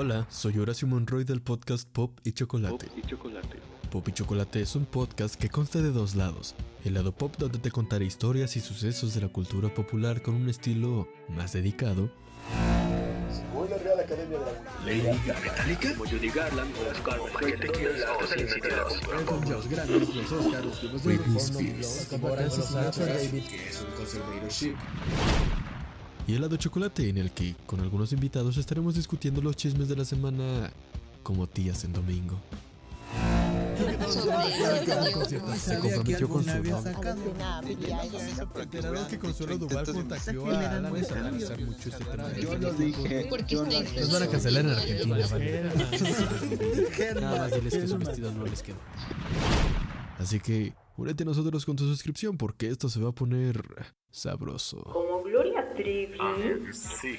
Hola, soy Horacio Monroy del podcast Pop y Chocolate. Pop y Chocolate. Pop y Chocolate es un podcast que consta de dos lados. El lado pop donde te contaré historias y sucesos de la cultura popular con un estilo más dedicado. Según la Real Academia de la Wikipedia, ¿Metallica? Como Judy Garland, Oscar los Grammys, los Oscars, los Globos de Britney Oro, Spears. las competencias internacionales, que es un conservatorship. Y el lado chocolate en el que, con algunos invitados, estaremos discutiendo los chismes de la semana como tías en domingo. Se comprometió con su enteraron que Consuelo Duval contagió a Alan a analizar mucho este tema. Yo lo dije. Nos van a cancelar en Argentina, vale. Nada más diles que su vestido no les queda. Así que únete a nosotros con tu suscripción porque esto se va a poner sabroso. gloria trevi. Ah, sí.